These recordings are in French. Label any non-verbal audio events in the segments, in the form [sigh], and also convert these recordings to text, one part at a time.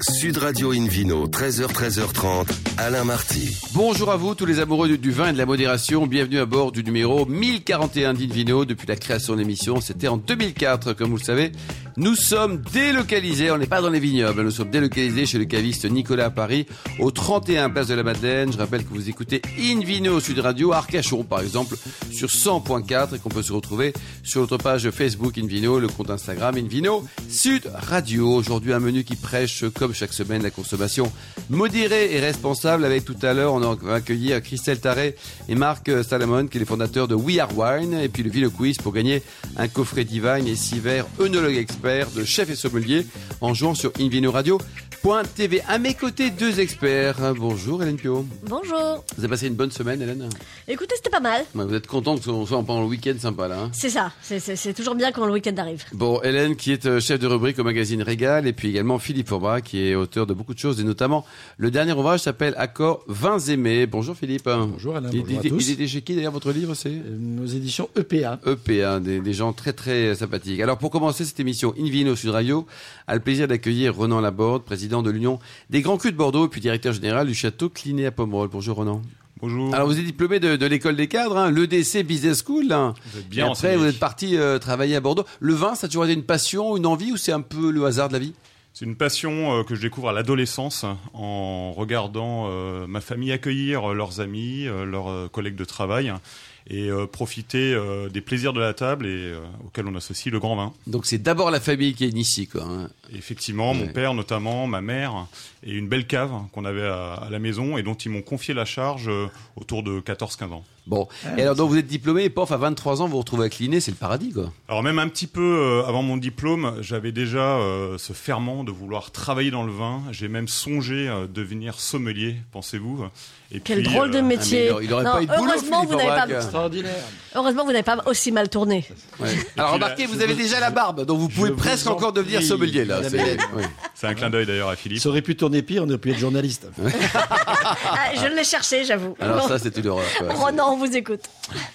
Sud Radio Invino, 13h, 13h30, Alain Marty. Bonjour à vous, tous les amoureux du, vin et de la modération. Bienvenue à bord du numéro 1041 d'Invino depuis la création de l'émission. C'était en 2004, comme vous le savez. Nous sommes délocalisés, on n'est pas dans les vignobles, nous sommes délocalisés chez le caviste Nicolas à Paris, au 31 Place de la Madeleine. Je rappelle que vous écoutez Invino Sud Radio, Arcachon par exemple, sur 100.4 et qu'on peut se retrouver sur notre page Facebook Invino, le compte Instagram Invino Sud Radio. Aujourd'hui un menu qui prêche comme chaque semaine la consommation modérée et responsable. Avec tout à l'heure on va accueillir Christelle Taré et Marc Salamon qui est les fondateurs de We Are Wine et puis le Vino Quiz pour gagner un coffret divine et six verres œnologue expert de chef et sommelier en jouant sur invinoradio.tv. À mes côtés, deux experts. Bonjour Hélène Pio. Bonjour. Vous avez passé une bonne semaine Hélène Écoutez, c'était pas mal. Ouais, Vous êtes content que ce soit pendant le week-end sympa là hein C'est ça. C'est- toujours bien quand le week-end arrive. Bon, Hélène qui est euh, chef de rubrique au magazine Régal et puis également Philippe Forbach qui est auteur de beaucoup de choses et notamment le dernier ouvrage s'appelle Accords vins aimés. Bonjour Philippe. Bonjour Alain, Il, bonjour à il- tous. il était chez qui d'ailleurs votre livre c'est Euh, Nos éditions EPA. EPA, des, des gens très très sympathiques. Alors pour commencer cette émission Invino Sud Radio, a le plaisir d'accueillir Ronan Laborde, président de l'Union des Grands Crus de Bordeaux puis directeur général du château Cliné à Pomerol. Bonjour Ronan. Bonjour. Alors vous êtes diplômé de, de l'école des cadres, hein, l'EDC Business School. hein. Vous êtes bien et après vous êtes parti euh, travailler à Bordeaux. Le vin, ça a toujours été une passion, une envie ou c'est un peu le hasard de la vie? C'est une passion euh, que je découvre à l'adolescence en regardant euh, ma famille accueillir leurs amis, leurs collègues de travail et euh, profiter euh, des plaisirs de la table et euh, auxquels on associe le grand vin. Donc c'est d'abord la famille qui est ici quoi. hein. Effectivement, Ouais. mon père notamment, ma mère et une belle cave qu'on avait à, à la maison et dont ils m'ont confié la charge autour de 14-15 ans. Bon, et alors donc vous êtes diplômé et pof à 23 ans vous vous retrouvez à Cliné, c'est le paradis quoi. Alors même un petit peu euh, avant mon diplôme, j'avais déjà euh, ce ferment de vouloir travailler dans le vin. J'ai même songé euh, devenir sommelier, pensez-vous. Et Quel puis, drôle de euh, métier. Ah, mais il aurait- il aurait Non, pas eu de boulot, heureusement, Philippe vous n'avez pas. Extraordinaire. heureusement, vous n'avez pas aussi mal tourné. Ouais. Alors remarquez, là, vous avez déjà la barbe, donc vous pouvez presque vous en encore devenir sommelier là. C'est- oui. Un clin d'œil d'ailleurs à Philippe. Ça aurait pu tourner pire, on aurait pu être journaliste. [laughs] Ah, je l'ai cherché, j'avoue. Alors ça c'est une horreur. Ronan, on vous écoute.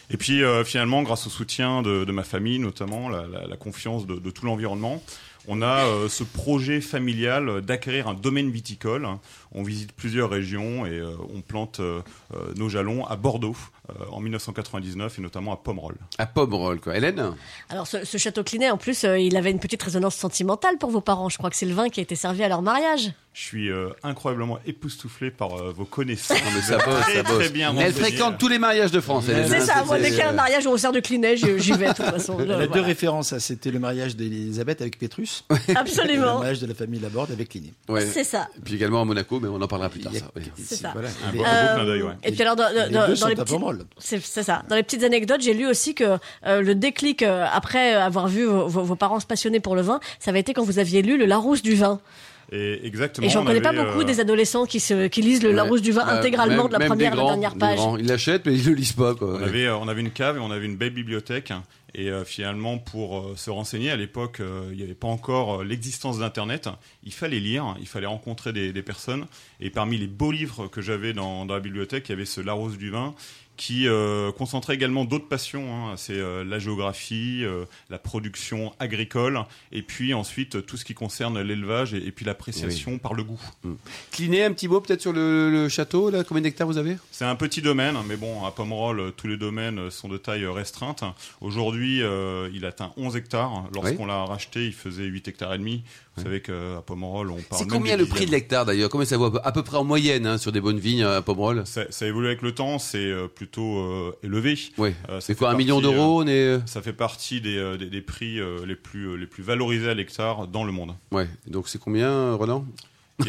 Et puis euh, finalement, grâce au soutien de, ma famille, notamment la, confiance de, tout l'environnement, on a euh, ce projet familial d'acquérir un domaine viticole. On visite plusieurs régions et euh, on plante nos jalons à Bordeaux en 1999 et notamment à Pomerol. À Pomerol quoi. Hélène Alors, ce, ce château Clinet, en plus, euh, il avait une petite résonance sentimentale pour vos parents. Je crois que c'est le vin qui a été servi à leur mariage. Je suis euh, incroyablement époustouflé par euh, vos connaissances. mais ça bosse, très, ça bosse. très bien Elle fréquente tous les mariages de France. Hélène, C'est hein, ça, moi, dès qu'il y a un euh, mariage où on sert de Clinet, j'y vais, de toute façon. Il y a Euh, deux références. C'était le mariage d'Elisabeth avec Pétrus. [laughs] et le Absolument. mariage de la famille Laborde avec Ligny. ouais. C'est ça. Et puis également à Monaco, mais on en parlera plus tard. C'est ça. Voilà. Un beau, Euh, un beau clin d'œil, ouais. Et puis alors, dans, les dans- deux dans sont les à C'est ça. Dans les petites anecdotes, j'ai lu aussi que euh, le déclic euh, après avoir vu vos, vos- vos parents se passionner pour le vin, ça avait été quand vous aviez lu le Larousse du vin. Et exactement. Et j'en on connais pas beaucoup euh, des adolescents qui, se, qui lisent le Larousse du vin Bah, intégralement même- de la première à la dernière page. Ils l'achètent, mais ils le lisent pas quoi. On avait, euh, on avait une cave et on avait une belle bibliothèque. Et euh, finalement, pour euh, se renseigner, à l'époque, euh, il n'y avait pas encore euh, l'existence d'Internet. Il fallait lire, il fallait rencontrer des, des personnes. Et parmi les beaux livres que j'avais dans, dans la bibliothèque, il y avait ce Larousse du vin qui euh, concentrait également d'autres passions. hein. C'est euh, la géographie, euh, la production agricole, et puis ensuite tout ce qui concerne l'élevage et, et puis l'appréciation par le goût. Cliné, un petit mot peut-être sur le, le château. Là, combien d'hectares vous avez? C'est un petit domaine, mais bon, à Pomerol, tous les domaines sont de taille restreinte. Aujourd'hui, il atteint 11 hectares. Lorsqu'on l'a racheté, il faisait 8 hectares et demi. Vous savez qu'à Pomerol, on parle C'est combien le prix de l'hectare d'ailleurs? Combien ça vaut à peu- près en moyenne hein, sur des bonnes vignes à Pomerol? Ça, ça évolue avec le temps, c'est euh, plutôt euh, élevé. Oui. Euh, C'est fait quoi un million d'euros est. euh, Ça fait partie des, euh, des, des prix euh, les, plus, euh, les plus valorisés à l'hectare dans le monde. Ouais. Donc c'est combien, Roland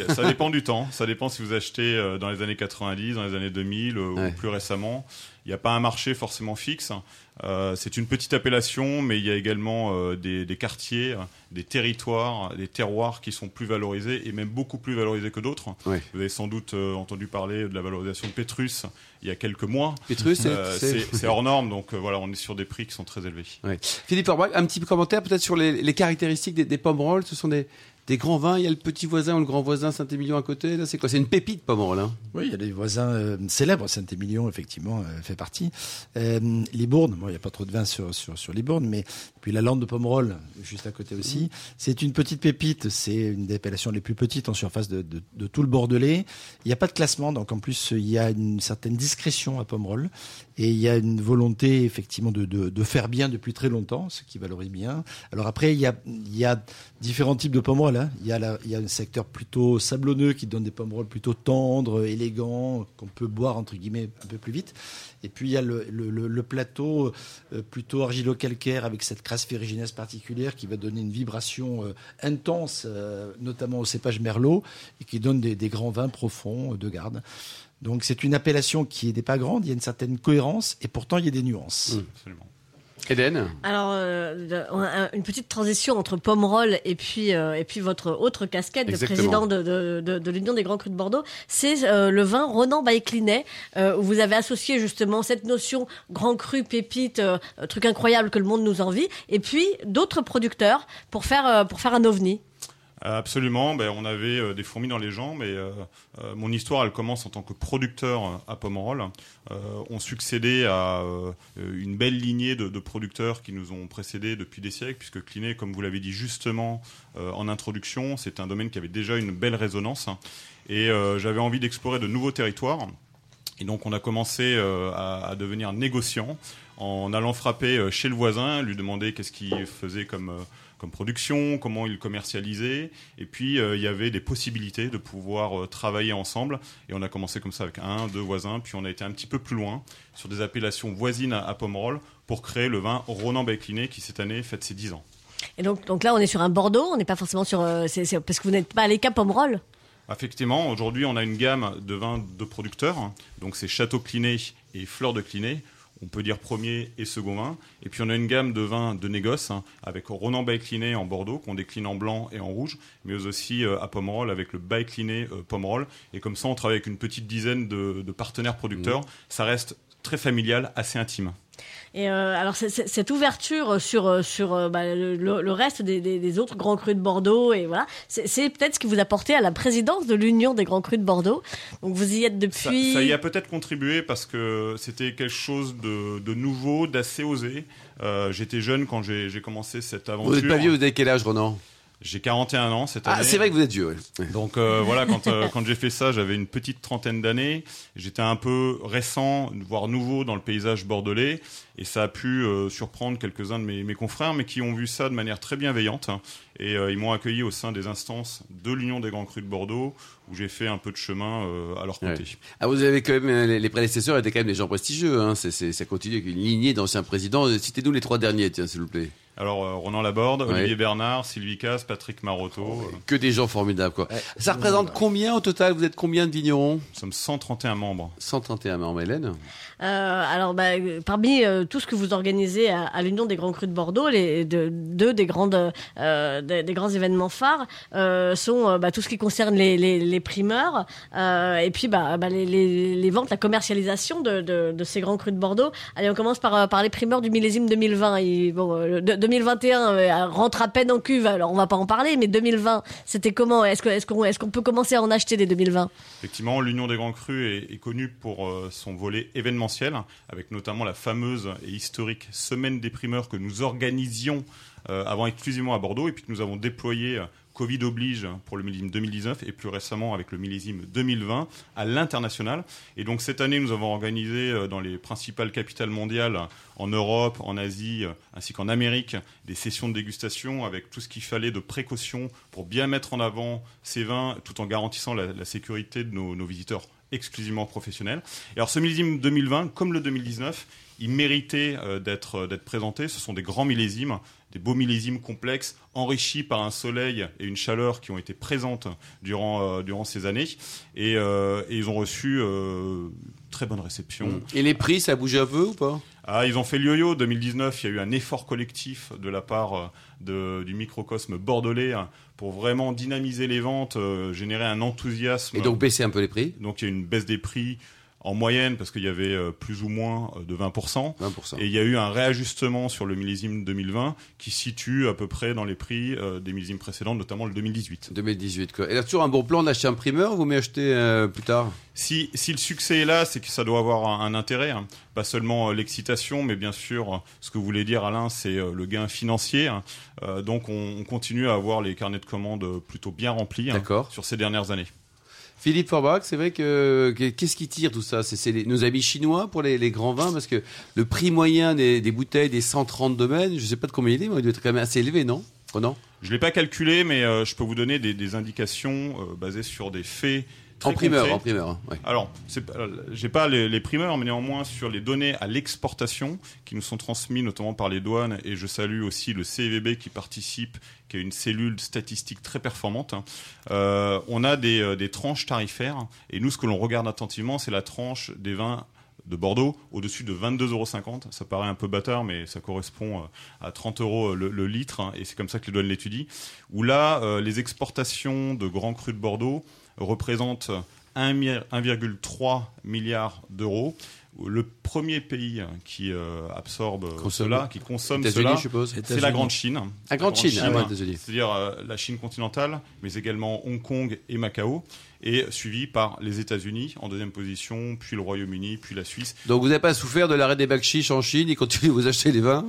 Ça dépend du temps. Ça dépend si vous achetez euh, dans les années 90, dans les années 2000 euh, Ouais. ou plus récemment. Il n'y a pas un marché forcément fixe. Euh, c'est une petite appellation, mais il y a également euh, des, des quartiers, des territoires, des terroirs qui sont plus valorisés et même beaucoup plus valorisés que d'autres. Vous avez sans doute euh, entendu parler de la valorisation de Pétrus il y a quelques mois. Pétrus, c'est. Hors norme, donc voilà, on est sur des prix qui sont très élevés. Philippe un petit commentaire peut-être sur les, les caractéristiques des, des pommes rolls. Ce sont des, des grands vins. Il y a le petit voisin ou le grand voisin Saint-Émilion à côté. Là, c'est quoi? C'est une pépite, Pomerol. Hein? Oui, il y a des voisins euh, célèbres. Saint-Émilion, effectivement, euh, fait partie. Euh, Libourne, bon, il n'y a pas trop de vin sur, sur, sur Libourne, mais puis la lande de Pomerol, juste à côté aussi. Mmh. C'est une petite pépite. C'est une des appellations les plus petites en surface de, de, de tout le Bordelais. Il n'y a pas de classement, donc en plus, il y a une certaine discrétion à Pomerol. Et il y a une volonté, effectivement, de, de, faire bien depuis très longtemps, ce qui valorise bien. Alors après, il y a, il y a différents types de pommerol. Hein. Il, y a il y a un secteur plutôt sablonneux qui donne des pommerolles plutôt tendres, élégants, qu'on peut boire entre guillemets un peu plus vite. Et puis il y a le, plateau euh, plutôt argilo-calcaire avec cette crasse ferrugineuse particulière qui va donner une vibration euh, intense, euh, notamment au cépage merlot, et qui donne des, des grands vins profonds de garde. Donc c'est une appellation qui n'est pas grande, il y a une certaine cohérence, et pourtant il y a des nuances. Mmh, absolument. Eden Alors, euh, une petite transition entre Pomerol et puis, euh, et puis votre autre casquette Exactement. de président de, de, de, de l'Union des Grands Crus de Bordeaux, c'est euh, le vin Ronan Baïclinet, euh, où vous avez associé justement cette notion grand cru, pépite, truc incroyable que le monde nous envie, et puis d'autres producteurs pour faire, pour faire un ovni. Absolument, ben, on avait euh, des fourmis dans les jambes et euh, euh, mon histoire elle commence en tant que producteur à Pomerol. Euh, on succédait à euh, une belle lignée de, de, producteurs qui nous ont précédés depuis des siècles puisque Clinet, comme vous l'avez dit justement euh, en introduction, c'est un domaine qui avait déjà une belle résonance et j'avais envie d'explorer de nouveaux territoires. Et donc on a commencé à, à devenir négociant en allant frapper chez le voisin, lui demander qu'est-ce qu'il faisait comme comme production, comment ils commercialisaient. Et puis, euh, il y avait des possibilités de pouvoir euh, travailler ensemble. Et on a commencé comme ça avec un, deux voisins. Puis on a été un petit peu plus loin sur des appellations voisines à, à Pomerol pour créer le vin Ronan Baïcliné qui cette année fête ses 10 ans. Et donc, là, on est sur un Bordeaux. On n'est pas forcément sur... Euh, parce que vous n'êtes pas allé qu'à Pomerol Effectivement, aujourd'hui, on a une gamme de vins de producteurs. Donc, c'est Château Cliné et Fleur de Cliné on peut dire premier et second vin. Et puis on a une gamme de vins de négoce hein, avec Ronan Baïcliné en Bordeaux qu'on décline en blanc et en rouge, mais aussi euh, à Pomerol avec le Baïcliné euh, Pomerol. Et comme ça, on travaille avec une petite dizaine de, de partenaires producteurs. Mmh. Ça reste très familial, assez intime. Et euh, alors c est, c est, cette ouverture sur sur bah, le, le, reste des, des, des, autres grands crus de Bordeaux et voilà, c'est peut-être ce qui vous a porté à la présidence de l'Union des grands crus de Bordeaux. Donc vous y êtes depuis. Ça, ça y a peut-être contribué parce que c'était quelque chose de, de nouveau, d'assez osé. Euh, J'étais jeune quand j'ai commencé cette aventure. Vous n'êtes pas vieux, vous avez quel âge, Ronan? J'ai 41 ans cette année. Ah, c'est vrai que vous êtes vieux. Ouais. Donc euh, [laughs] voilà, quand, euh, quand j'ai fait ça, j'avais une petite trentaine d'années. J'étais un peu récent, voire nouveau dans le paysage bordelais. Et ça a pu euh, surprendre quelques-uns de mes, mes, confrères, mais qui ont vu ça de manière très bienveillante. Et ils m'ont accueilli au sein des instances de l'Union des Grands Crus de Bordeaux, où j'ai fait un peu de chemin à leur côté. Ouais. Ah, vous avez quand même, les, les, prédécesseurs étaient quand même des gens prestigieux. Hein. C est, c est, ça continue avec une lignée d'anciens présidents. Citez-nous les trois derniers, tiens, s'il vous plaît. Alors, euh, Ronan Laborde, ouais. Olivier Bernard, Sylvie Casse, Patrick Marotto. Oh, que des gens formidables, quoi. Ouais. Ça représente combien au total Vous êtes combien de vignerons Nous sommes 131 membres. 131 membres, Hélène euh, Alors, bah, parmi euh, tout ce que vous organisez à, à l'Union des Grands Crus de Bordeaux, les deux, deux des, grandes, euh, des, des, grands événements phares euh, sont bah, tout ce qui concerne les, les, les primeurs et puis bah, bah les, les, ventes, la commercialisation de, de, de, ces grands crus de Bordeaux. Allez, on commence par, par les primeurs du millésime 2020. Et, bon, de, 2021 euh, rentre à peine en cuve, alors on va pas en parler, mais 2020, c'était comment? Est-ce qu'on peut commencer à en acheter des 2020 Effectivement, l'Union des Grands Crus est, est connue pour euh, son volet événementiel, avec notamment la fameuse et historique Semaine des primeurs que nous organisions euh, avant exclusivement à Bordeaux et puis que nous avons déployé Covid oblige pour le millésime 2019 et plus récemment avec le millésime 2020 à l'international. Et donc cette année, nous avons organisé euh, dans les principales capitales mondiales, en Europe, en Asie euh, ainsi qu'en Amérique, des sessions de dégustation avec tout ce qu'il fallait de précautions pour bien mettre en avant ces vins tout en garantissant la, sécurité de nos, nos visiteurs exclusivement professionnels. Et alors ce millésime 2020, comme le 2019, il méritait euh, d'être d'être présenté. Ce sont des grands millésimes, des beaux millésimes complexes, enrichis par un soleil et une chaleur qui ont été présentes durant euh, durant ces années. Et, euh, et ils ont reçu euh, très bonne réception. Et les prix, ça a bougé un peu ou pas? Ah, ils ont fait le yo-yo. 2019, il y a eu un effort collectif de la part de, du microcosme bordelais pour vraiment dynamiser les ventes, euh, générer un enthousiasme. Et donc baisser un peu les prix? Donc il y a une baisse des prix en moyenne, parce qu'il y avait euh, plus ou moins euh, de 20%. 20%. Et il y a eu un réajustement sur le millésime 2020 qui situe à peu près dans les prix euh, des millésimes précédents, notamment le 2018. 2018 quoi. Et là toujours un bon plan d'acheter un primeur ou vous m'achetez euh, plus tard? Si, si le succès est là, c'est que ça doit avoir un, un intérêt. hein. Pas seulement euh, l'excitation, mais bien sûr, euh, ce que vous voulez dire, Alain, c'est euh, le gain financier. hein. Donc, on, on continue à avoir les carnets de commandes plutôt bien remplis hein, sur ces dernières années. Philippe Forbach, c'est vrai que que- qu'est-ce qui tire tout ça? C'est nos amis chinois pour les, grands vins? Parce que le prix moyen des, bouteilles des 130 domaines, je sais pas de combien il est, mais il doit être quand même assez élevé, non? Je l'ai pas calculé, mais euh, je peux vous donner des, des indications euh, basées sur des faits très En primeur, concrets. en primeur. ouais. Alors, j'ai pas les, les primeurs, mais néanmoins sur les données à l'exportation qui nous sont transmises notamment par les douanes, et je salue aussi le CVB qui participe, qui est une cellule statistique très performante. hein. Euh, on a des, euh, des tranches tarifaires, et nous, ce que l'on regarde attentivement, c'est la tranche des vins de Bordeaux au-dessus de 22,50 euros. Ça paraît un peu bâtard, mais ça correspond euh, à 30 euros le, le litre, hein, et c'est comme ça que les douanes l'étudient. Où là, euh, les exportations de grands crus de Bordeaux représentent 1 mi- 1,3 milliard d'euros. Le premier pays qui euh, absorbe Consomme. cela, qui consomme cela, c'est la Grande Chine. La Grande Chine, ah ouais. C'est-à-dire euh, la Chine continentale, mais également Hong Kong et Macao, et suivi par les États-Unis en deuxième position, puis le Royaume-Uni, puis la Suisse. Donc vous n'avez pas souffert de l'arrêt des bacs chiches en Chine Ils continuent de vous acheter les vins?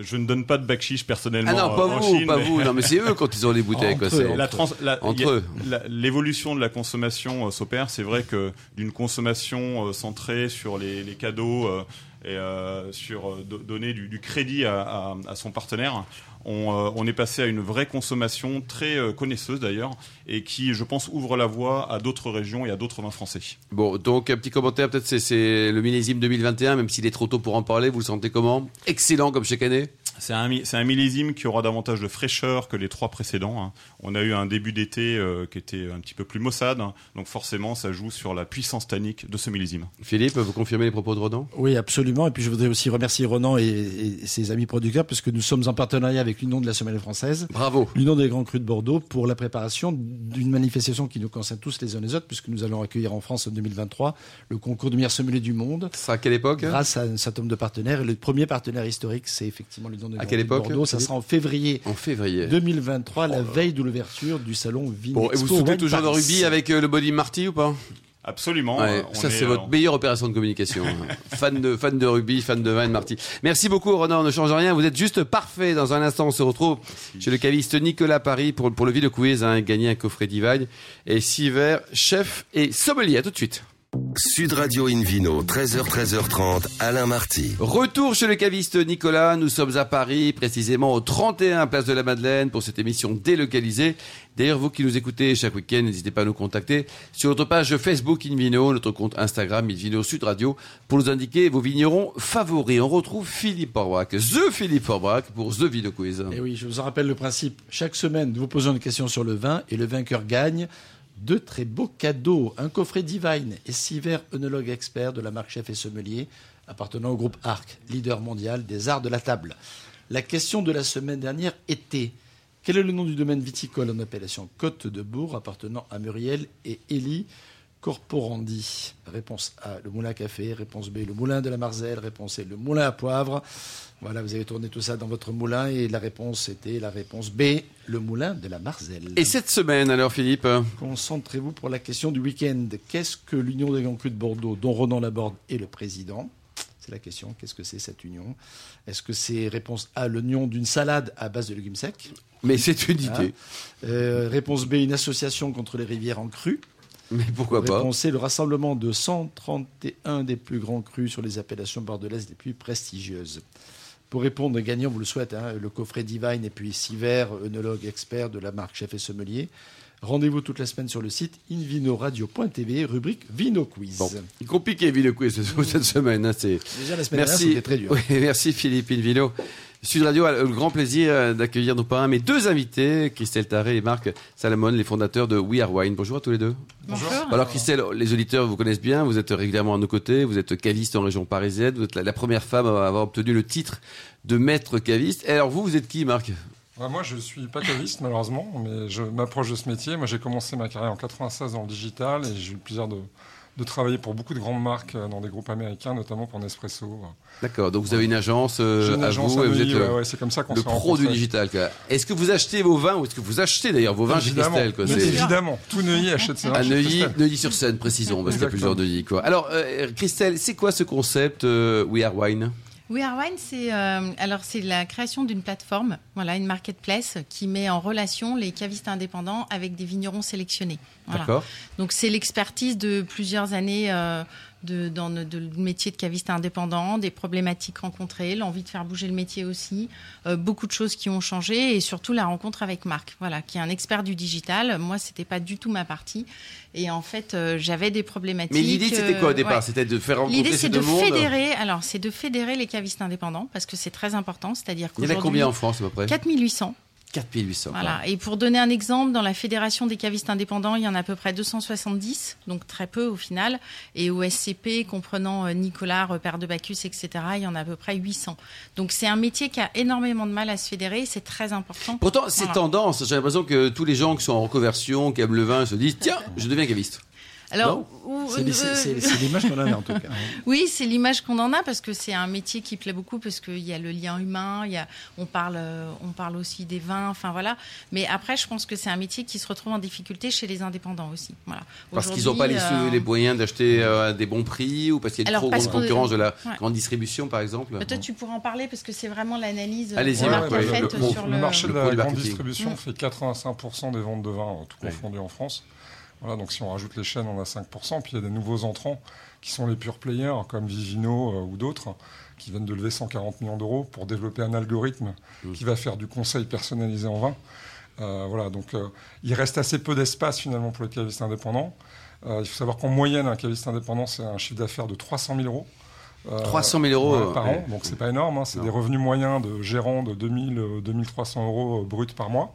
Je ne donne pas de backchiche personnellement. Ah non, pas euh, en vous, Chine, pas mais- vous. Non, mais c'est eux quand ils ont les bouteilles. Entre eux, La trans- la- Entre a- eux. la- L'évolution de la consommation euh, s'opère. C'est vrai que d'une consommation euh, centrée sur les, les cadeaux euh, et euh, sur euh, do- donner du, du crédit à, à- à son partenaire, on, euh, on est passé à une vraie consommation très euh, connaisseuse d'ailleurs et qui, je pense, ouvre la voie à d'autres régions et à d'autres vins français. Bon, donc un petit commentaire, peut-être c'est- c'est le millésime 2021, même s'il est trop tôt pour en parler, vous le sentez comment? Excellent comme chaque année C'est un, mi- c'est un millésime qui aura davantage de fraîcheur que les trois précédents. hein. On a eu un début d'été euh, qui était un petit peu plus maussade, hein. donc forcément ça joue sur la puissance tannique de ce millésime. Philippe, vous confirmez les propos de Ronan? Oui, absolument. Et puis je voudrais aussi remercier Ronan et, et ses amis producteurs, puisque nous sommes en partenariat avec l'Union de la Sommelier française, Bravo l'Union des Grands Crus de Bordeaux, pour la préparation d'une manifestation qui nous concerne tous les uns les autres, puisque nous allons accueillir en France en 2023 le concours du meilleur sommelier du monde. Sera à quelle époque Grâce à un certain nombre de partenaires. Et le premier partenaire historique, c'est effectivement l'Union des À Grands quelle de époque, Bordeaux. Ça sera en février En février. 2023, la veille de l'ouverture du salon Vin Bon, et vous soutenez toujours de rugby avec euh, le Body Marty ou pas? Absolument. Ouais, euh, on Ça, est, c'est euh, votre meilleure opération de communication. [laughs] fan, de, fan de rugby, fan de vin de Marty. Merci beaucoup, Ronan. On ne change rien. Vous êtes juste parfait. Dans un instant, on se retrouve chez le caviste Nicolas Paris pour, pour le Ville Quiz. Hein, gagner un coffret Divine. Et six verres, chef et sommelier. À tout de suite. Sud Radio Invino, 13h, 13h30, Alain Marty. Retour chez le caviste Nicolas. Nous sommes à Paris, précisément au 31 Place de la Madeleine pour cette émission délocalisée. D'ailleurs, vous qui nous écoutez chaque week-end, n'hésitez pas à nous contacter sur notre page Facebook Invino, notre compte Instagram Invino Sud Radio pour nous indiquer vos vignerons favoris. On retrouve Philippe Orbach, The Philippe Orbach pour The Video Quiz. Et oui, je vous en rappelle le principe. Chaque semaine, nous vous posons une question sur le vin et le vainqueur gagne deux très beaux cadeaux. Un coffret Divine et six verres œnologue expert de la marque Chef et Sommelier appartenant au groupe Arc, leader mondial des arts de la table. La question de la semaine dernière était quel est le nom du domaine viticole en appellation Côte de Bourg appartenant à Muriel et Élie Corporandi? Réponse A, le moulin à café. Réponse B, le moulin de la Marzelle. Réponse C, le moulin à poivre. Voilà, vous avez tourné tout ça dans votre moulin et la réponse était la réponse B, le moulin de la Marzelle. Et cette semaine, alors Philippe? Concentrez-vous pour la question du week-end. Qu'est-ce que l'Union des Grands Crus de Bordeaux, dont Ronan Laborde est le président C'est la question. Qu'est-ce que c'est cette union? Est-ce que c'est réponse A, l'union d'une salade à base de légumes secs? Mais c'est une idée. Euh, Réponse B, une association contre les rivières en crue. Mais pourquoi pas? Réponse C, le rassemblement de 131 des plus grands crus sur les appellations bordelaises les plus prestigieuses. Pour répondre, gagnant, vous le souhaitez, hein, le coffret Divine et puis six verres, œnologue expert de la marque Chef et Sommelier. Rendez-vous toute la semaine sur le site invinoradio.tv, rubrique Vino Quiz. Bon, compliqué Video Quiz cette semaine. hein, c'est Déjà la semaine dernière, Merci. c'était très dur. Oui, [laughs] merci Philippe Invino. Sud Radio a le grand plaisir euh, d'accueillir nos parrains, mes deux invités, Christelle Taré et Marc Salamon, les fondateurs de We Are Wine. Bonjour à tous les deux. Bonjour. Alors Christelle, les auditeurs vous connaissent bien, vous êtes régulièrement à nos côtés, vous êtes caviste en région parisienne, vous êtes la, la première femme à avoir obtenu le titre de maître caviste. Et alors vous, vous êtes qui Marc? Ouais, moi, je suis pas caviste, malheureusement, mais je m'approche de ce métier. Moi, j'ai commencé ma carrière en 96 dans le digital et j'ai eu le plaisir de, de travailler pour beaucoup de grandes marques euh, dans des groupes américains, notamment pour Nespresso. D'accord, donc vous avez une agence euh, une à agence vous et vous Neuilly, êtes euh, ouais, ouais, c'est comme ça qu'on le pro du digital. Est-ce que vous achetez vos vins ou est-ce que vous achetez d'ailleurs vos vins chez Christelle quoi, évidemment, tout Neuilly achète ses vins À chez Neuilly, Christelle. Neuilly-sur-Seine, précisons, parce qu'il y a plusieurs Neuilly. Quoi. Alors, euh, Christelle, c'est quoi ce concept euh, We Are Wine? We Are Wine, c'est euh, alors c'est la création d'une plateforme, voilà, une marketplace qui met en relation les cavistes indépendants avec des vignerons sélectionnés. Voilà. D'accord Donc c'est l'expertise de plusieurs années euh, de, dans le de, le métier de caviste indépendant, des problématiques rencontrées, l'envie de faire bouger le métier aussi, euh, beaucoup de choses qui ont changé et surtout la rencontre avec Marc, voilà, qui est un expert du digital. Moi, c'était pas du tout ma partie et en fait, euh, j'avais des problématiques. Mais l'idée, c'était quoi au euh, départ ouais. C'était de faire rencontrer L'idée, ces c'est de mondes fédérer. Alors, c'est de fédérer les cavistes indépendants parce que c'est très important. C'est-à-dire Il y en a qu'aujourd'hui, combien en France à peu près? 4800. 4800. quoi. Voilà. Et pour donner un exemple, dans la fédération des cavistes indépendants, il y en a à peu près 270, donc très peu au final. Et au SCP, comprenant euh, Nicolas, Repère de Bacchus, etc., il y en a à peu près 800. Donc c'est un métier qui a énormément de mal à se fédérer. C'est très important. Pourtant, c'est Voilà. tendance. J'ai l'impression que tous les gens qui sont en reconversion, qui aiment le vin, se disent tiens, je deviens caviste. Alors, C'est euh, l'image qu'on en a en tout cas. [laughs] Oui, c'est l'image qu'on en a parce que c'est un métier qui plaît beaucoup parce qu'il y a le lien humain, il y a, on parle, euh, on parle aussi des vins, enfin voilà. Mais après, je pense que c'est un métier qui se retrouve en difficulté chez les indépendants aussi. Voilà. Parce qu'ils n'ont pas les, euh, les moyens d'acheter euh, à des bons prix ou parce qu'il y a une trop grande concurrence de la Ouais. grande distribution, par exemple. Peut-être tu pourras en parler parce que c'est vraiment l'analyse Ouais, ouais, faite le- sur le le. marché de la grande distribution fait 85% des ventes de vin, euh, tout confondu en France. Voilà, donc si on rajoute les chaînes, on a 5%. Puis il y a des nouveaux entrants qui sont les pure players, comme Vivino euh, ou d'autres, qui viennent de lever 140 millions d'euros pour développer un algorithme qui va faire du conseil personnalisé en vin. Euh, voilà, donc euh, il reste assez peu d'espace finalement pour les cavistes indépendants. Il faut savoir qu'en moyenne, un caviste indépendant, c'est un chiffre d'affaires de 300 000 euros. Euh, 300 000 euros par an, donc c'est pas énorme. hein, c'est des revenus moyens de gérants de 2000, euh, 2300 euros bruts par mois.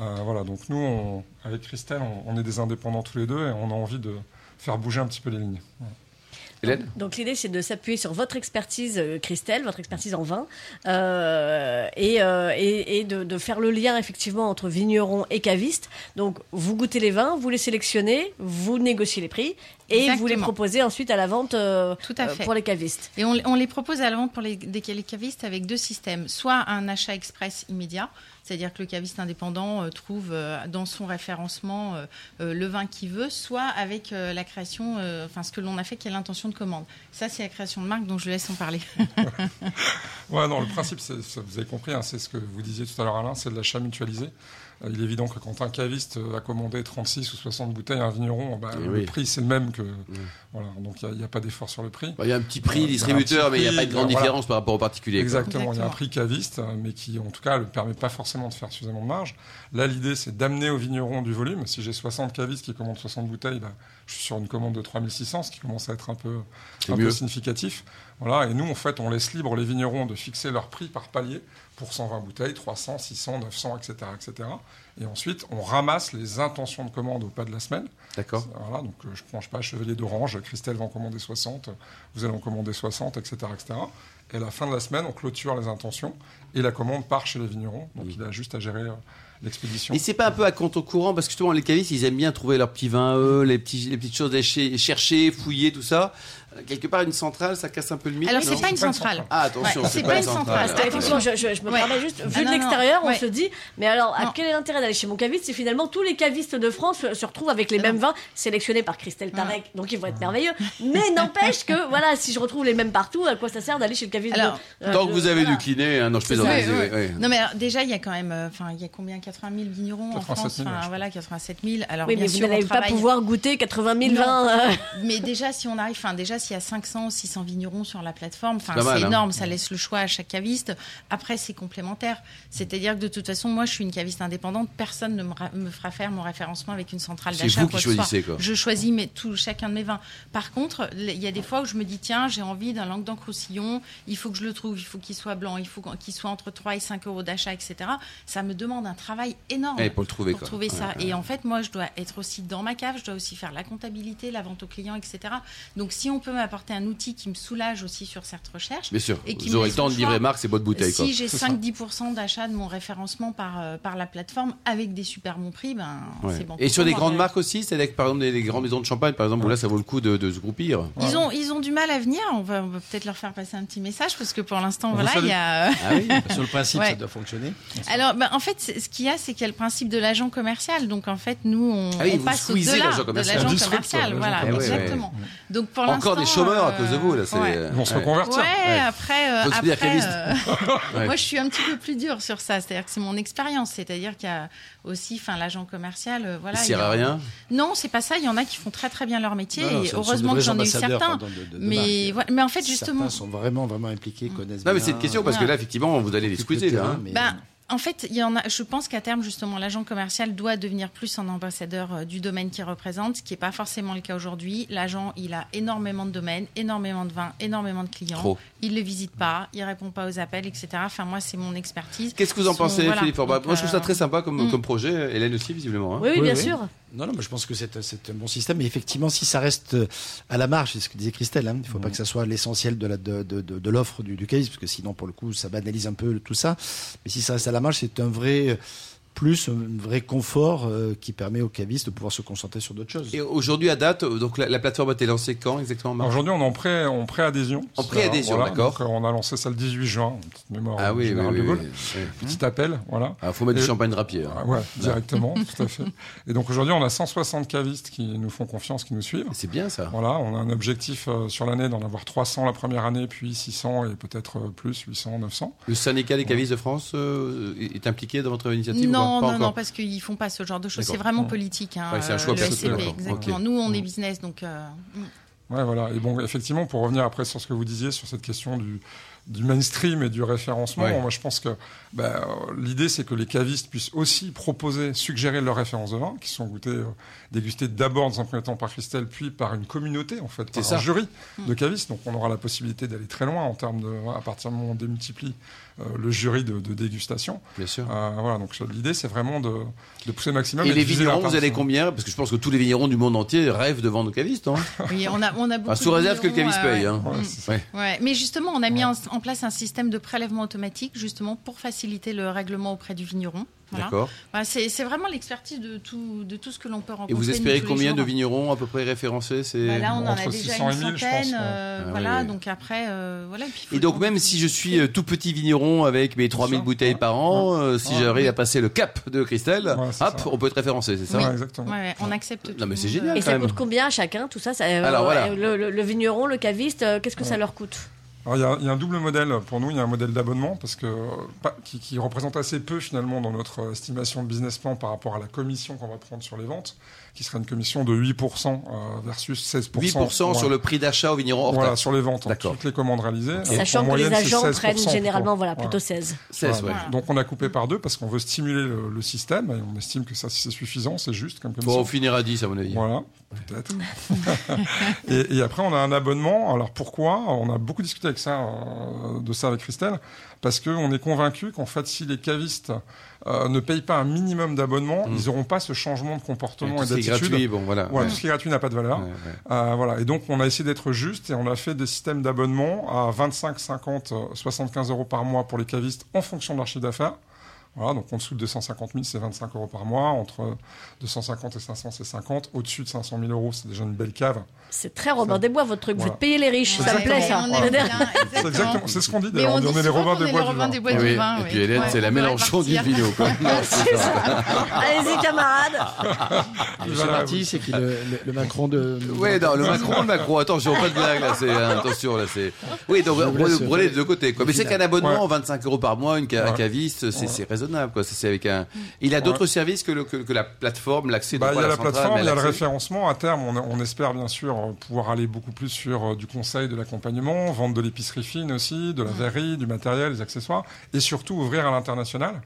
Euh, voilà, donc nous, on- avec Christelle, on, on est des indépendants tous les deux et on a envie de faire bouger un petit peu les lignes. Voilà. Hélène Donc l'idée c'est de s'appuyer sur votre expertise, euh, Christelle, votre expertise en vin, euh, et, euh, et, et de, de faire le lien effectivement entre vignerons et cavistes. Donc vous goûtez les vins, vous les sélectionnez, vous négociez les prix et vous les proposez ensuite à la vente euh, Tout à euh, fait. pour les cavistes. Et on, on les propose à la vente pour les, des les cavistes avec deux systèmes. Soit un achat express immédiat, c'est-à-dire que le caviste indépendant euh, trouve euh, dans son référencement euh, le vin qu'il veut, soit avec la création, enfin ce que l'on a fait qui est l'intention de commande. Ça, c'est la création de marque, donc je laisse en parler. [laughs] Ouais, non, le principe, vous avez compris, hein, c'est ce que vous disiez tout à l'heure, Alain, c'est de l'achat mutualisé. Il est évident que quand un caviste va commander 36 ou 60 bouteilles à un vigneron, bah, Eh le oui. prix, c'est le même que. Voilà, donc il n'y a, pas d'effort sur le prix. Bah, Il y a un petit prix a distributeur, petit mais il n'y a pas de grande voilà. différence par rapport au particulier. Exactement, il y a un prix caviste, euh, mais qui en tout cas ne permet pas forcément de faire suffisamment de marge. Là, l'idée, c'est d'amener au vigneron du volume. Si j'ai 60 cavistes qui commandent 60 bouteilles, là, je suis sur une commande de 3600, ce qui commence à être un peu significatif. Voilà, et nous, en fait, on laisse libre les vignerons de fixer leur prix par palier pour 120 bouteilles, 300, 600, 900, etc., etc. Et ensuite, on ramasse les intentions de commande au pas de la semaine. D'accord. Voilà, donc euh, je prends, je sais pas, Chevalier d'Orange, Christelle va en commander 60, vous allez en commander 60, etc., etc. Et à la fin de la semaine, on clôture les intentions et la commande part chez les vignerons. Donc il a juste à gérer euh, l'expédition. Et c'est pas un peu à compte au courant parce que justement les cavistes ils aiment bien trouver leurs petits vins eux, les petits les petites choses à cher- chercher, fouiller tout ça. Euh, Quelque part une centrale ça casse un peu le mythe. Alors, c'est pas une c'est pas une centrale. Ah attention, Ouais, c'est pas, pas une centrale. qu'effectivement, je, je, je me Ouais. permets juste, vu Ah, de l'extérieur, on se dit, mais alors, à quel est l'intérêt d'aller chez mon caviste si finalement tous les cavistes de France se, retrouvent avec les Non. mêmes vins sélectionnés par Christelle Tarek, donc ils vont être merveilleux. Mais [laughs] n'empêche que, voilà, si je retrouve les mêmes partout, à quoi ça sert d'aller chez le caviste Alors, de, euh, Tant de- que vous avez voilà. du kiné, hein, non je plaisante. Non mais alors, déjà il y a quand même, euh, enfin il y a combien 80 000 vignerons en 87 France, 000, enfin je voilà 87 000. Alors Oui, bien mais vous sûr, on n'allez pas travaille- pouvoir goûter 80 000 Non. vins. euh, [laughs] Mais déjà, si on arrive, enfin déjà, s'il y a 500 ou 600 vignerons sur la plateforme, enfin C'est c'est hein. énorme. Ça laisse le choix à chaque caviste. Après, c'est complémentaire. C'est-à-dire que de toute façon, moi, je suis une caviste indépendante. Personne ne me, ra- me fera faire mon référencement avec une centrale C'est d'achat. vous quoi qui choisissez, quoi. Je choisis mes, tout, chacun de mes vins. Par contre, il y a des fois où je me dis, tiens, j'ai envie d'un langue roussillon. Il faut que je le trouve. Il faut qu'il soit blanc. Il faut qu'il soit entre 3 et 5 euros d'achat, etc. Ça me demande un travail énorme Eh, pour le trouver pour trouver ça. Ouais, ouais. Et en fait, moi, je dois être aussi dans ma cave, je dois aussi faire la comptabilité, la vente aux clients, etc. Donc, si on peut m'apporter un outil qui me soulage aussi sur cette recherche. Bien sûr. Et qui Vous me aurez le temps de livrer marque, c'est votre bouteille. Si j'ai C'est ça. 5-10% d'achat de mon référencement par, euh, par la plateforme avec des super bons prix, ben, Ouais. c'est bon. Et sur des grandes marques aussi, c'est-à-dire que par exemple des, des grandes maisons de champagne, par exemple, où là ça vaut le coup de, de se groupir. Ils ont, ils ont du mal à venir. On va, on va peut-être leur faire passer un petit message parce que pour l'instant, voilà, il y a. Ah oui Sur le principe, [laughs] Ouais. ça doit fonctionner. Alors, ben, en fait, ce qu'il y a, c'est qu'il y a le principe de l'agent commercial. Donc, en fait, nous, on, Ah oui, on passe au-delà l'agent de commercial. l'agent On commercial. Voilà, exactement. Donc, pour Encore des chômeurs à euh, cause de vous là. ouais. Ils vont se Ouais. reconvertir. Ouais, après, euh, après euh, [laughs] Ouais. moi je suis un petit peu plus dur sur ça. C'est-à-dire que c'est mon expérience. C'est-à-dire qu'il y a aussi, enfin, l'agent commercial, euh, voilà. Il sert à rien. Non, c'est pas ça. Il y en a qui font très très bien leur métier Non, non, et heureusement que j'en ai eu certains. mais, mais en fait, Certains justement, sont vraiment, vraiment impliqués, connaissent Non mais c'est une question parce que là effectivement vous allez les squeezer là. En fait, il y en a. Je pense qu'à terme, justement, l'agent commercial doit devenir plus un ambassadeur euh, du domaine qu'il représente, ce qui n'est pas forcément le cas aujourd'hui. L'agent, il a énormément de domaines, énormément de vins, énormément de clients. Trop. Il ne le visite pas, il répond pas aux appels, etc. Enfin, moi, c'est mon expertise. Qu'est-ce que vous en Son- pensez voilà. Philippe Forbach Moi je trouve ça euh, très sympa comme, mm. comme projet. Hélène aussi visiblement. hein. Oui, oui, Oui, bien oui. sûr. Non, non, mais je pense que c'est un bon système. Mais effectivement, si ça reste euh, à la marge, c'est ce que disait Christelle, hein, il ne faut pas que ça soit l'essentiel de la- de, de, de, de l'offre du, du case, parce que sinon, pour le coup, ça banalise un peu tout ça. Mais si ça reste à la marge, c'est un vrai euh, plus, un vrai confort euh, qui permet aux cavistes de pouvoir se concentrer sur d'autres choses. Et aujourd'hui à date, euh, donc la, la plateforme a été lancée quand exactement Aujourd'hui, on est en pré, en pré-adhésion. En pré-adhésion, Voilà, d'accord. donc, euh, on a lancé ça le 18 juin, une petite mémoire Ah oui, oui, oui, de Gaulle. Petit appel, voilà. Ah, faut mettre du champagne drapier. hein. Ah, ouais, directement, [laughs] tout à fait. Et donc aujourd'hui, on a 160 cavistes qui nous font confiance, qui nous suivent. C'est bien ça. Voilà, on a un objectif euh, sur l'année d'en avoir 300 la première année, puis 600 et peut-être euh, plus, 800, 900. Le syndicat des cavistes de France euh, est impliqué dans votre initiative ou Non, pas non, encore non, parce qu'ils font pas ce genre de choses. C'est vraiment politique. Hein, Ouais, c'est un choix le personnel, exactement. Nous, on est Mm. business, donc. euh, mm. Ouais, voilà. Et bon, effectivement, pour revenir après sur ce que vous disiez sur cette question du, du mainstream et du référencement, Ouais. moi je pense que ben, euh, l'idée c'est que les cavistes puissent aussi proposer, suggérer leurs références de vin, qui sont goûtées, euh, dégustées d'abord dans un premier temps par Christelle, puis par une communauté en fait, par C'est un ça. jury Mm. de cavistes. Donc on aura la possibilité d'aller très loin en termes de, à partir du moment où on démultiplie euh, le jury de, de dégustation. Bien sûr. Euh, voilà, donc l'idée c'est vraiment de, de pousser le maximum. Et les vignerons, vous allez combien? Parce que je pense que tous les vignerons du monde entier rêvent de vendre aux cavistes. Hein Oui, on a, on a beaucoup. Enfin, sous de réserve que le caviste euh, paye. Hein. Ça. Ouais. Ouais, mais justement, on a mis en, en place un système de prélèvement automatique, justement, pour faciliter le règlement auprès du vigneron. Voilà. D'accord. Voilà, c'est c'est vraiment l'expertise de tout, de tout ce que l'on peut rencontrer. Et vous espérez combien de vignerons à peu près référencés c'est... Bah Là, on en a déjà 600 et une 1000, je centaine. pense, ouais. euh, Ah, voilà, oui, oui. donc après, euh, voilà. puis Et donc même si je suis euh, tout petit vigneron avec mes 3000 sûr. bouteilles Ouais. par an, euh, si Ouais. j'arrive à passer le cap de Christelle, hop, ça. on peut être référencé, c'est ça Ouais, exactement. Ouais, ouais, on accepte tout. Non, mais c'est génial. Et ça coûte combien à chacun, tout ça, ça Alors, voilà. le, le- le vigneron, le caviste, qu'est-ce que ça leur coûte? Il y, a, il y a un double modèle pour nous. Il y a un modèle d'abonnement parce que euh, qui, qui représente assez peu finalement dans notre euh, estimation de business plan par rapport à la commission qu'on va prendre sur les ventes, qui serait une commission de 8% euh, versus 16%. 8% sur le prix d'achat au vigneron hors Voilà, sur les ventes, hein, D'accord. toutes les commandes réalisées. Sachant en que moyenne, les agents 16% prennent généralement voilà, Voilà. plutôt 16. 16, ouais. Voilà. Donc on a coupé par deux parce qu'on veut stimuler le, le système et on estime que ça c'est suffisant, c'est juste comme commission. Bon, on finira à 10 à mon avis. Voilà, peut-être. [laughs] et, et après, on a un abonnement. Alors pourquoi? On a beaucoup discuté avec ça, euh, de ça avec Christelle, parce qu'on est convaincu qu'en fait, si les cavistes euh, ne payent pas un minimum d'abonnement, Mm. ils n'auront pas ce changement de comportement Tout et ce qui est d'attitude. gratuit, bon voilà. Ouais. tout ce qui est gratuit n'a pas de valeur. Ouais. Euh, voilà. Et donc, on a essayé d'être juste et on a fait des systèmes d'abonnement à 25, 50, euh, 75 euros par mois pour les cavistes en fonction de leur chiffre d'affaires. Voilà, donc en dessous de 250 000, c'est 25 euros par mois. Entre 250 et 500, c'est 50. Au-dessus de 500 000 euros, c'est déjà une belle cave. C'est très Robin des Bois votre truc, vous Voilà. faites payer les riches, ça me plaît ça. C'est exactement. exactement, c'est ce qu'on dit Mais d'ailleurs. on est les qu'on des Bois du Robins vin. des Bois Et du oui, vin. et oui. puis Hélène, Ouais, c'est la Mélenchon du [laughs] ça. Allez-y camarades. C'est Voilà, parti, oui. c'est qui le, le- le Macron de. Ouais, non, le Macron, le Macron, attention, pas de blague là, c'est euh, attention là, c'est. Oui, donc vous les faire deux côtés, quoi. Mais c'est qu'un abonnement, Ouais. 25 euros par mois, une caviste, c'est. C'est raisonnable, quoi. C'est c'est avec un. Il a d'autres services que, le, que, que la plateforme, l'accès. Bah, il y a la centrale, plateforme, il y a le référencement. À terme, on, on espère bien sûr pouvoir aller beaucoup plus sur euh, du conseil, de l'accompagnement, vendre de l'épicerie fine aussi, de la verrerie, du matériel, des accessoires, et surtout ouvrir à l'international.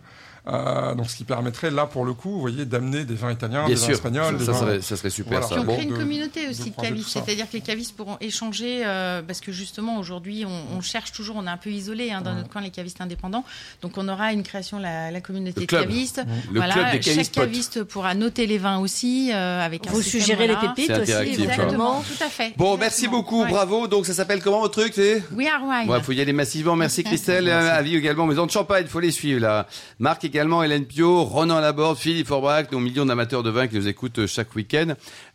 Euh, donc, ce qui permettrait, là, pour le coup, vous voyez, d'amener des vins italiens, Bien des vins espagnols. ça, des ça vins- serait, ça serait super Voilà. ça. Puis on crée une de- communauté de aussi de croiser cavistes, c'est-à-dire que les cavistes pourront échanger, euh, parce que justement aujourd'hui on, on cherche toujours, on est un peu isolé hein, dans notre coin les cavistes indépendants, donc on aura une création la, la communauté Le de club. cavistes. Le voilà, club des chaque caviste pourra noter les vins aussi euh, avec un Vous suggérez voilà. les pépites aussi, interactif, Exactement, tout à fait. Bon, Exactement. merci beaucoup, Ouais. bravo. Donc ça s'appelle comment votre truc c'est We are wine. Ouais, faut y aller massivement. Merci [laughs] Christelle, avis également Maison de Champagne, faut les suivre là. Marc également, Hélène Pio, Ronan Laborde, Philippe Forbrac, nos millions d'amateurs de vin qui nous écoutent euh, chaque week-end.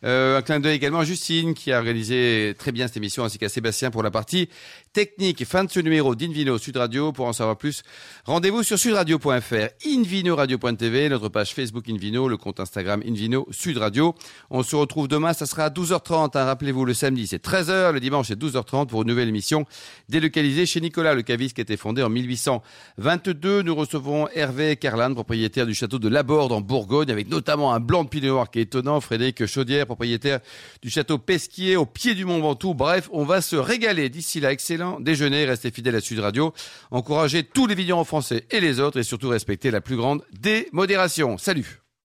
Euh, un clin d'œil également à Justine qui a réalisé très bien cette émission ainsi qu'à Sébastien pour la partie technique. Fin de ce numéro d'Invino Sud Radio. Pour en savoir plus, rendez-vous sur sudradio.fr, invinoradio.tv, notre page Facebook Invino, le compte Instagram Invino Sud Radio. On se retrouve demain, ça sera à 12h30. hein. Rappelez-vous, le samedi c'est 13h, le dimanche c'est 12h30 pour une nouvelle émission délocalisée chez Nicolas le caviste qui a été fondé en 1822. Nous recevons Hervé Carlan, propriétaire du château de Laborde en Bourgogne, avec notamment un blanc de pinot noir qui est étonnant. Frédéric Chaudière, propriétaire du château Pesquier au pied du Mont Ventoux. Bref, on va se régaler. D'ici là, déjeuner. Restez fidèles à Sud Radio. Encouragez tous les vignerons français et les autres et surtout respectez la plus grande démodération. Salut